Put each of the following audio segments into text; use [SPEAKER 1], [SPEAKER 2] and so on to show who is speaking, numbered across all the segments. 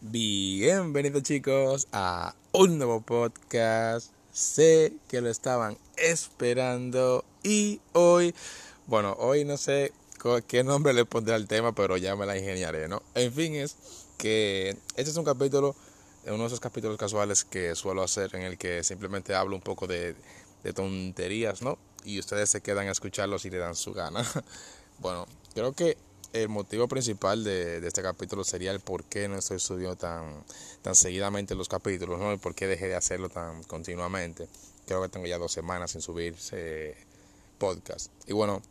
[SPEAKER 1] Bienvenidos chicos a un nuevo podcast. Sé que lo estaban esperando y hoy, bueno, hoy no sé qué nombre le pondré al tema, pero ya me la ingeniaré, ¿no? En fin, es que este es un capítulo, uno de esos capítulos casuales que suelo hacer en el que simplemente hablo un poco de, tonterías, ¿no? Y ustedes se quedan a escucharlos y le dan su gana. bueno, creo que el motivo principal de, este capítulo sería el por qué no estoy subiendo tan, tan seguidamente los capítulos, ¿no? El por qué dejé de hacerlo tan continuamente. Creo que tengo ya dos semanas sin subir podcast. Y bueno,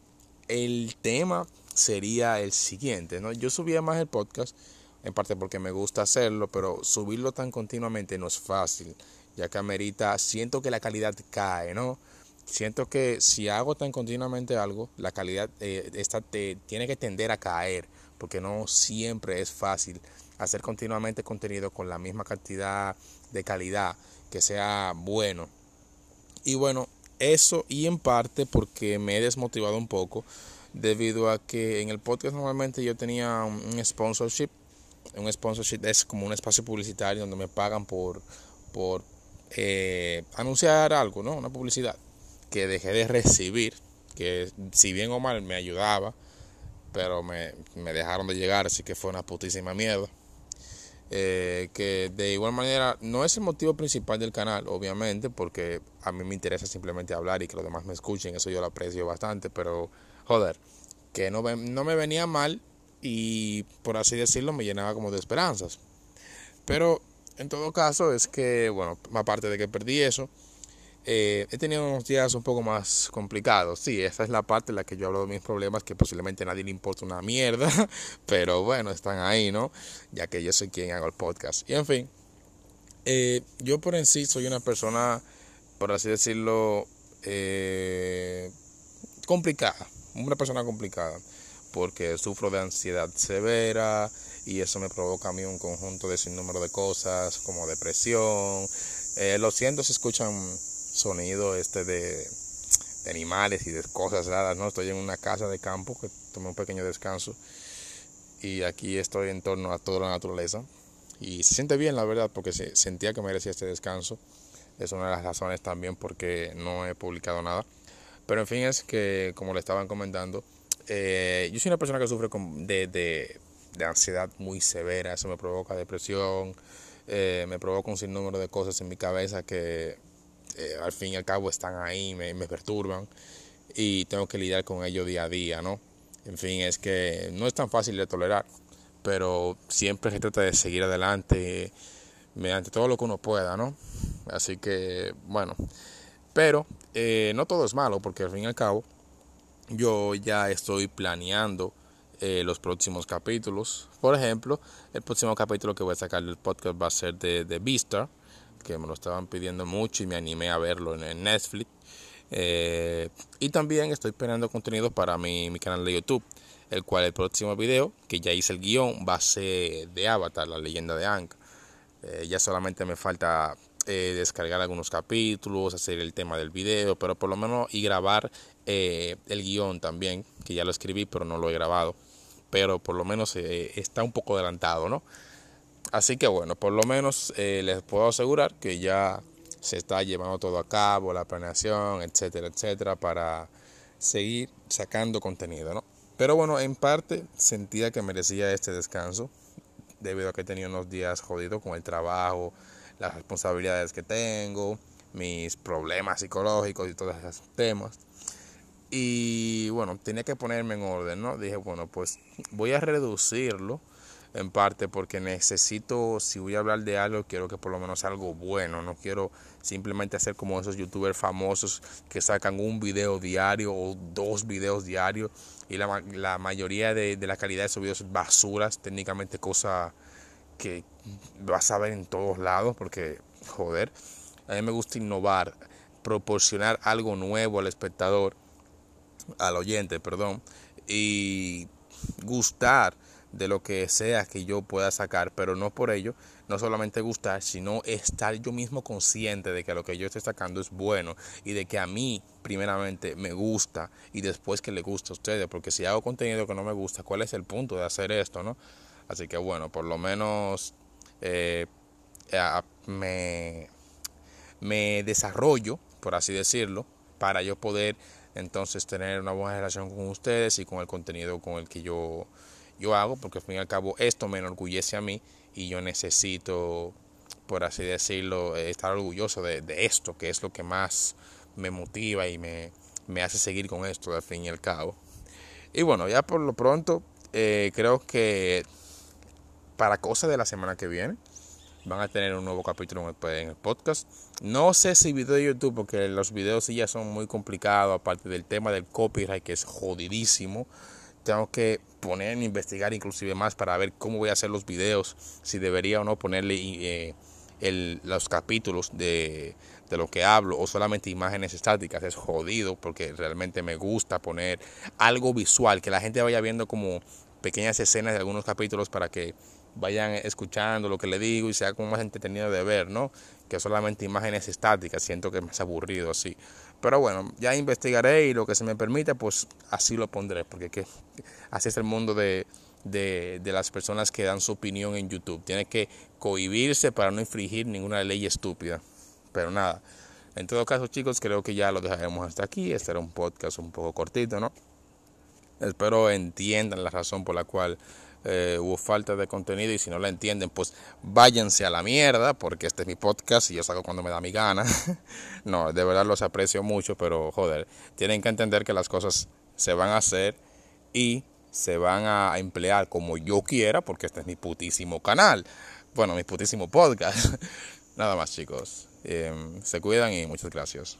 [SPEAKER 1] el tema sería el siguiente, ¿no? Yo subía más el podcast, en parte porque me gusta hacerlo, pero subirlo tan continuamente no es fácil, ya que amerita, siento que la calidad cae, ¿no? Siento que si hago tan continuamente algo, la calidad eh, esta te, tiene que tender a caer, porque no siempre es fácil hacer continuamente contenido con la misma cantidad de calidad, que sea bueno. Y bueno, eso y en parte porque me he desmotivado un poco, debido a que en el podcast normalmente yo tenía un sponsorship. Un sponsorship es como un espacio publicitario donde me pagan por, por eh, anunciar algo, ¿no? Una publicidad que dejé de recibir, que si bien o mal me ayudaba, pero me, dejaron de llegar, así que fue una putísima mierda. Eh, que de igual manera no es el motivo principal del canal, obviamente, porque a mí me interesa simplemente hablar y que los demás me escuchen, eso yo lo aprecio bastante, pero joder, que no, no me venía mal y por así decirlo me llenaba como de esperanzas. Pero en todo caso es que, bueno, aparte de que perdí eso, eh, he tenido unos días un poco más complicados. Sí, esa es la parte en la que yo hablo de mis problemas que posiblemente a nadie le importa una mierda, pero bueno, están ahí, ¿no? Ya que yo soy quien hago el podcast. Y en fin, eh, yo por en sí soy una persona, por así decirlo, eh, complicada, una persona complicada, porque sufro de ansiedad severa y eso me provoca a mí un conjunto de sinnúmero de cosas como depresión. lo siento se escuchan sonido este de, animales y de cosas raras, ¿no? Estoy en una casa de campo que tomé un pequeño descanso y aquí estoy en torno a toda la naturaleza y se siente bien la verdad porque se, sentía que merecía este descanso. Es una de las razones también porque no he publicado nada. Pero en fin es que como le estaban comentando, eh, yo soy una persona que sufre de, de, de, ansiedad muy severa, eso me provoca depresión, eh, me provoca un sinnúmero de cosas en mi cabeza que eh, al fin y al cabo están ahí, me, me perturban y tengo que lidiar con ello día a día, ¿no? En fin, es que no es tan fácil de tolerar, pero siempre se trata de seguir adelante mediante todo lo que uno pueda, ¿no? Así que, bueno, pero eh, no todo es malo, porque al fin y al cabo yo ya estoy planeando eh, los próximos capítulos. Por ejemplo, el próximo capítulo que voy a sacar del podcast va a ser de, de Beastar que me lo estaban pidiendo mucho y me animé a verlo en, Netflix. Eh, y también estoy esperando contenido para mi, mi, canal de YouTube, el cual el próximo video, que ya hice el guion, va a ser de Avatar, la leyenda de Aang. Eh, ya solamente me falta eh, descargar algunos capítulos, hacer el tema del video, pero por lo menos y grabar el guion también, que ya lo escribí, pero no lo he grabado. Pero por lo menos está un poco adelantado, ¿no? Así que bueno, por lo menos eh, les puedo asegurar que ya se está llevando todo a cabo, la planeación, etcétera, etcétera, para seguir sacando contenido, ¿no? Pero bueno, en parte sentía que merecía este descanso, debido a que he tenido unos días jodidos con el trabajo, las responsabilidades que tengo, mis problemas psicológicos y todos esos temas. Y bueno, tenía que ponerme en orden, ¿no? Dije, bueno, pues voy a reducirlo en parte porque necesito, si voy a hablar de algo, quiero que por lo menos algo bueno, no quiero simplemente hacer como esos youtubers famosos que sacan un video diario o dos videos diarios y la, la mayoría de, de, la calidad de esos videos es basuras, técnicamente cosa que vas a ver en todos lados porque, joder, a mí me gusta innovar, proporcionar algo nuevo al espectador, al oyente, perdón, y gustar de lo que sea que yo pueda sacar, pero no por ello, no solamente gustar, sino estar yo mismo consciente de que lo que yo estoy sacando es bueno y de que a mí primeramente me gusta y después que le gusta a ustedes, porque si hago contenido que no me gusta, ¿cuál es el punto de hacer esto, no? Así que bueno, por lo menos eh, me, me desarrollo, por así decirlo, para yo poder entonces tener una buena relación con ustedes y con el contenido con el que yo, yo hago, porque al fin y al cabo esto me enorgullece a mí y yo necesito, por así decirlo, estar orgulloso de, esto, que es lo que más me motiva y me, me, hace seguir con esto al fin y al cabo. Y bueno, ya por lo pronto, eh, creo que para cosas de la semana que viene, van a tener un nuevo capítulo en el podcast. No sé si video de YouTube, porque los videos ya son muy complicados, aparte del tema del copyright, que es jodidísimo. Tengo que poner, investigar inclusive más para ver cómo voy a hacer los videos, si debería o no ponerle eh, el, los capítulos de, de lo que hablo o solamente imágenes estáticas. Es jodido porque realmente me gusta poner algo visual, que la gente vaya viendo como pequeñas escenas de algunos capítulos para que vayan escuchando lo que le digo y sea como más entretenido de ver, ¿no? Que solamente imágenes estáticas, siento que es más aburrido así. Pero bueno, ya investigaré y lo que se me permita, pues así lo pondré, porque que, así es el mundo de, de, de, las personas que dan su opinión en YouTube. Tiene que cohibirse para no infringir ninguna ley estúpida. Pero nada, en todo caso chicos, creo que ya lo dejaremos hasta aquí. Este era un podcast un poco cortito, ¿no? Espero entiendan la razón por la cual eh, hubo falta de contenido y si no la entienden, pues váyanse a la mierda, porque este es mi podcast y yo salgo cuando me da mi gana. no, de verdad los aprecio mucho, pero joder, tienen que entender que las cosas se van a hacer y se van a emplear como yo quiera, porque este es mi putísimo canal. Bueno, mi putísimo podcast. Nada más chicos. Em, se cuidan y muchas gracias.